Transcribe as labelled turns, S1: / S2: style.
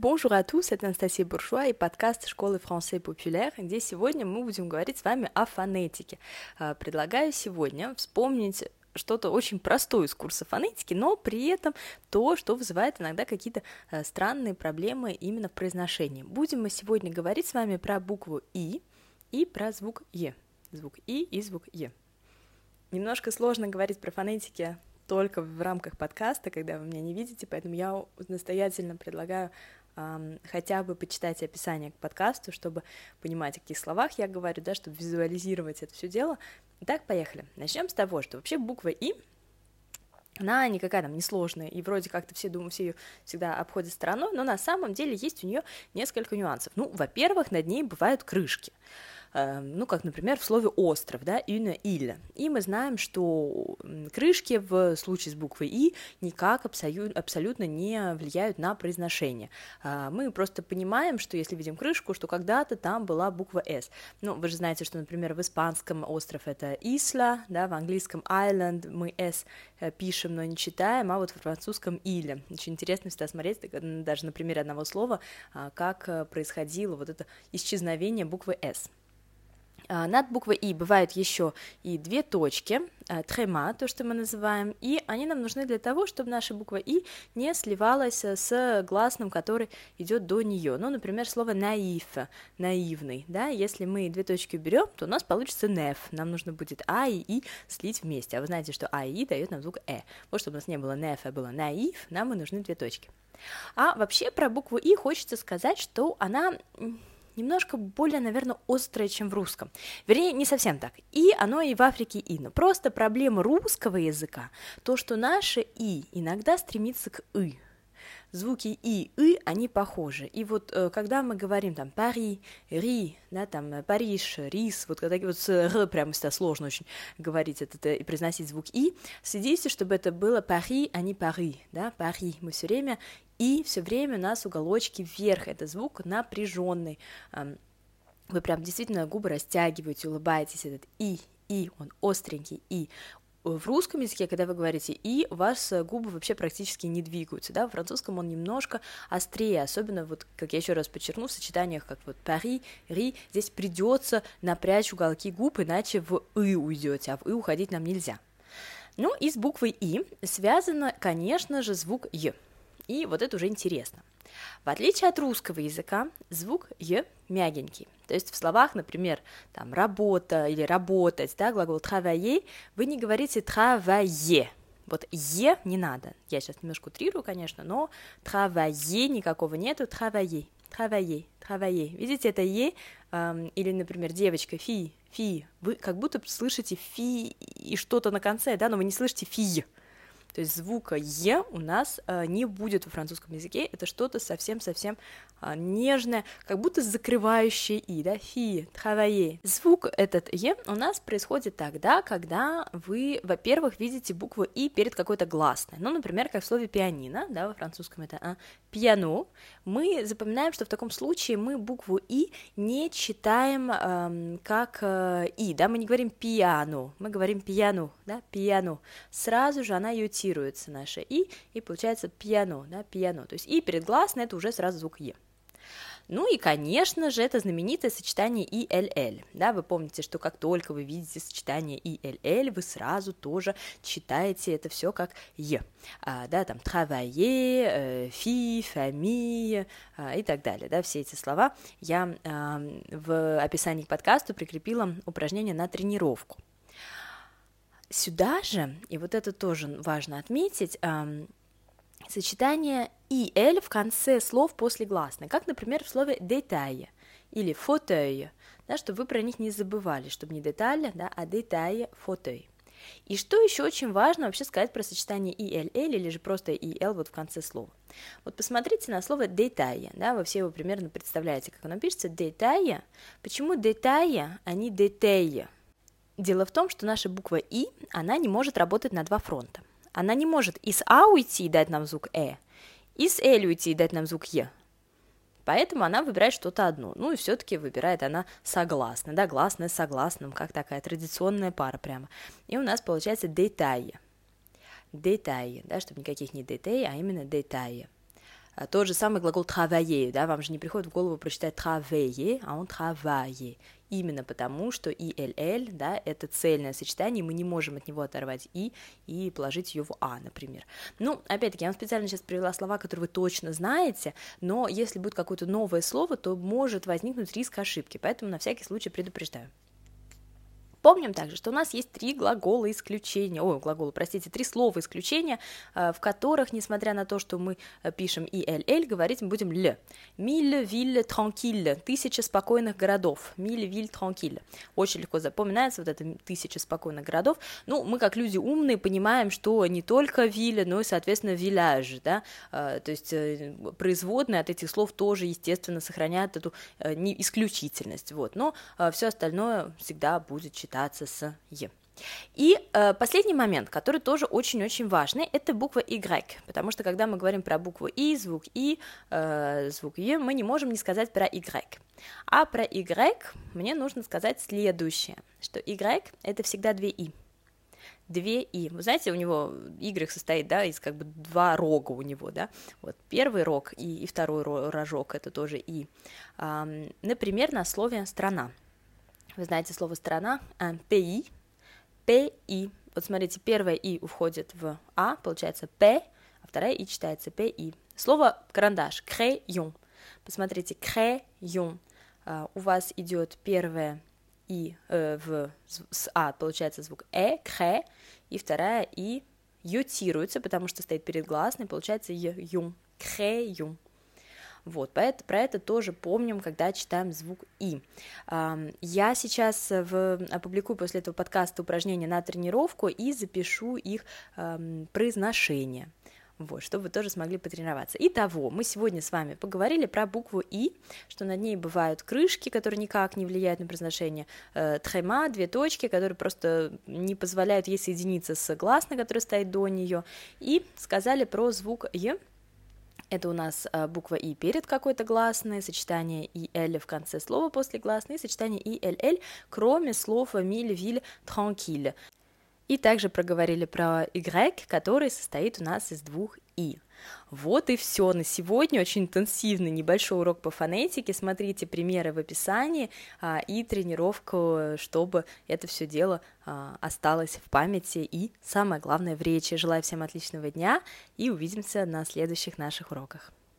S1: Bonjour à tous, это Анастасия Буржуа и подкаст школы Францей Популяр, где сегодня мы будем говорить с вами о фонетике. А, предлагаю сегодня вспомнить что-то очень простое из курса фонетики, но при этом то, что вызывает иногда какие-то э, странные проблемы именно в произношении. Будем мы сегодня говорить с вами про букву «и» и про звук «е». Звук «и» и звук «е». Немножко сложно говорить про фонетики только в рамках подкаста, когда вы меня не видите, поэтому я настоятельно предлагаю хотя бы почитать описание к подкасту, чтобы понимать, о каких словах я говорю, да, чтобы визуализировать это все дело. Итак, поехали. Начнем с того, что вообще буква И она никакая там несложная, и вроде как-то все думают, все ее всегда обходят стороной, но на самом деле есть у нее несколько нюансов. Ну, во-первых, над ней бывают крышки. Эм, ну, как, например, в слове «остров», да, «une île». И мы знаем, что крышки в случае с буквой «и» никак абсолютно не влияют на произношение. А, мы просто понимаем, что если видим крышку, что когда-то там была буква «с». Ну, вы же знаете, что, например, в испанском остров — это «isla», да, в английском «island» мы «s» э, пишем, но не читаем, а вот в французском «ile». Очень интересно всегда смотреть, даже на примере одного слова, а, как э, происходило вот это исчезновение буквы «с». А, над буквой «и» бывают еще и две точки, а, трема, то, что мы называем, и они нам нужны для того, чтобы наша буква «и» не сливалась с гласным, который идет до нее. Ну, например, слово «наив», «наивный», да, если мы две точки уберем, то у нас получится «неф», нам нужно будет «а» и «и» слить вместе, а вы знаете, что «а» и «и» дает нам звук «э». Вот, чтобы у нас не было «неф», а было «наив», нам и нужны две точки. А вообще про букву «и» хочется сказать, что она немножко более, наверное, острое, чем в русском. Вернее, не совсем так. И оно и в Африке и, но просто проблема русского языка, то, что наше и иногда стремится к «ы», звуки и и они похожи. И вот э, когда мы говорим там Пари, Ри, да, там э, Париж, Рис, вот когда вот с Р прямо всегда сложно очень говорить это и произносить звук и, следите, чтобы это было Пари, а не Пари, да, Пари. Мы все время и все время у нас уголочки вверх, это звук напряженный. Вы прям действительно губы растягиваете, улыбаетесь, этот и, и, он остренький, и в русском языке, когда вы говорите «и», у вас э, губы вообще практически не двигаются, да, в французском он немножко острее, особенно вот, как я еще раз подчеркну, в сочетаниях, как вот «пари», «ри», здесь придется напрячь уголки губ, иначе в «и» уйдете, а в «и» уходить нам нельзя. Ну и с буквой «и» связано, конечно же, звук «й», и вот это уже интересно. В отличие от русского языка, звук «й» мягенький. То есть в словах, например, там работа или работать, да, глагол travailler, вы не говорите travailler. Вот «е» не надо. Я сейчас немножко утрирую, конечно, но travailler никакого нету, travailler, travailler, travailler. Видите, это «е», эм, или, например, девочка, фи, фи. Вы как будто слышите фи и что-то на конце, да, но вы не слышите фи. То есть звука «е» у нас э, не будет во французском языке, это что-то совсем-совсем э, нежное, как будто закрывающее «и», да, «фи», «travailler». Звук этот «е» у нас происходит тогда, когда вы, во-первых, видите букву «и» перед какой-то гласной, ну, например, как в слове «пианино», да, во французском это а, «пиано», мы запоминаем, что в таком случае мы букву «и» не читаем э, как э, «и», да, мы не говорим «пиано», мы говорим «пиано», да, «пиано», сразу же она ее фиксируется наше «и», и получается пьяно, да, пьяно. То есть «и» перед гласной, это уже сразу звук «е». Ну и, конечно же, это знаменитое сочетание «и-л-л». Да, вы помните, что как только вы видите сочетание «и-л-л», вы сразу тоже читаете это все как «е». А, да, там «travailler», э, «фи», «famille» а, и так далее. Да, все эти слова я а, в описании к подкасту прикрепила упражнение на тренировку. Сюда же, и вот это тоже важно отметить, сочетание и «л» в конце слов после гласной, как, например, в слове «детае» или «фотею», да, чтобы вы про них не забывали, чтобы не детали, да, а «детае», «фотей». И что еще очень важно вообще сказать про сочетание «и-л-л» или же просто «и-л» вот в конце слова. Вот посмотрите на слово «детая», да, вы все его примерно представляете, как оно пишется, «детая». Почему «детая», а не «детея»? Дело в том, что наша буква «и», она не может работать на два фронта. Она не может из «а» уйти и дать нам звук «э», из «л» уйти и дать нам звук «е». Поэтому она выбирает что-то одно. Ну и все-таки выбирает она согласно, да, гласное с согласным, как такая традиционная пара прямо. И у нас получается детае. Детае, да, чтобы никаких не детей, а именно детае. А, тот же самый глагол travailler, да, вам же не приходит в голову прочитать travailler, а он travailler именно потому, что ILL, да, это цельное сочетание, мы не можем от него оторвать И и положить ее в А, например. Ну, опять-таки, я вам специально сейчас привела слова, которые вы точно знаете, но если будет какое-то новое слово, то может возникнуть риск ошибки, поэтому на всякий случай предупреждаю. Помним также, что у нас есть три глагола исключения, ой, глагола, простите, три слова исключения, э, в которых, несмотря на то, что мы э, пишем «ИЛЛ», говорить мы будем «л». «Мille ville tranquille» – «тысяча спокойных городов», «Mille ville tranquille». Очень легко запоминается вот это «тысяча спокойных городов». Ну, мы, как люди умные, понимаем, что не только «ville», но и, соответственно, «village», да, э, то есть производные от этих слов тоже, естественно, сохраняют эту исключительность, вот, но все остальное всегда будет читать читаться с «е». И э, последний момент, который тоже очень-очень важный, это буква Y, потому что когда мы говорим про букву И, звук И, э, звук Е, мы не можем не сказать про Y. А про Y мне нужно сказать следующее, что Y это всегда две И. Две И. Вы знаете, у него Y состоит, да, из как бы два рога у него, да. Вот первый рог и, и второй рожок это тоже И. Эм, например, на слове «страна». Вы знаете слово «страна», pays, pays. Вот смотрите, первое «и» уходит в «а», получается «п», а вторая «и» читается «пи». Слово «карандаш», «crayon». Посмотрите, «crayon». Uh, у вас идет первое «и» э, в, с «а», получается звук «э», «кре», и вторая «и» ютируется, потому что стоит перед гласной, получается «ю», «crayon». Вот, поэтому про это тоже помним, когда читаем звук «и». Я сейчас в, опубликую после этого подкаста упражнения на тренировку и запишу их произношение вот, чтобы вы тоже смогли потренироваться. Итого, мы сегодня с вами поговорили про букву «и», что над ней бывают крышки, которые никак не влияют на произношение, э, две точки, которые просто не позволяют ей соединиться с гласной, которая стоит до нее, и сказали про звук «е», это у нас э, буква И перед какой-то гласной, сочетание И, Л в конце слова после гласной, сочетание И, Л, Л, кроме слов миль, виль, транкиль. И также проговорили про Y, который состоит у нас из двух И. Вот и все на сегодня. Очень интенсивный небольшой урок по фонетике. Смотрите примеры в описании а, и тренировку, чтобы это все дело а, осталось в памяти и, самое главное, в речи. Желаю всем отличного дня и увидимся на следующих наших уроках.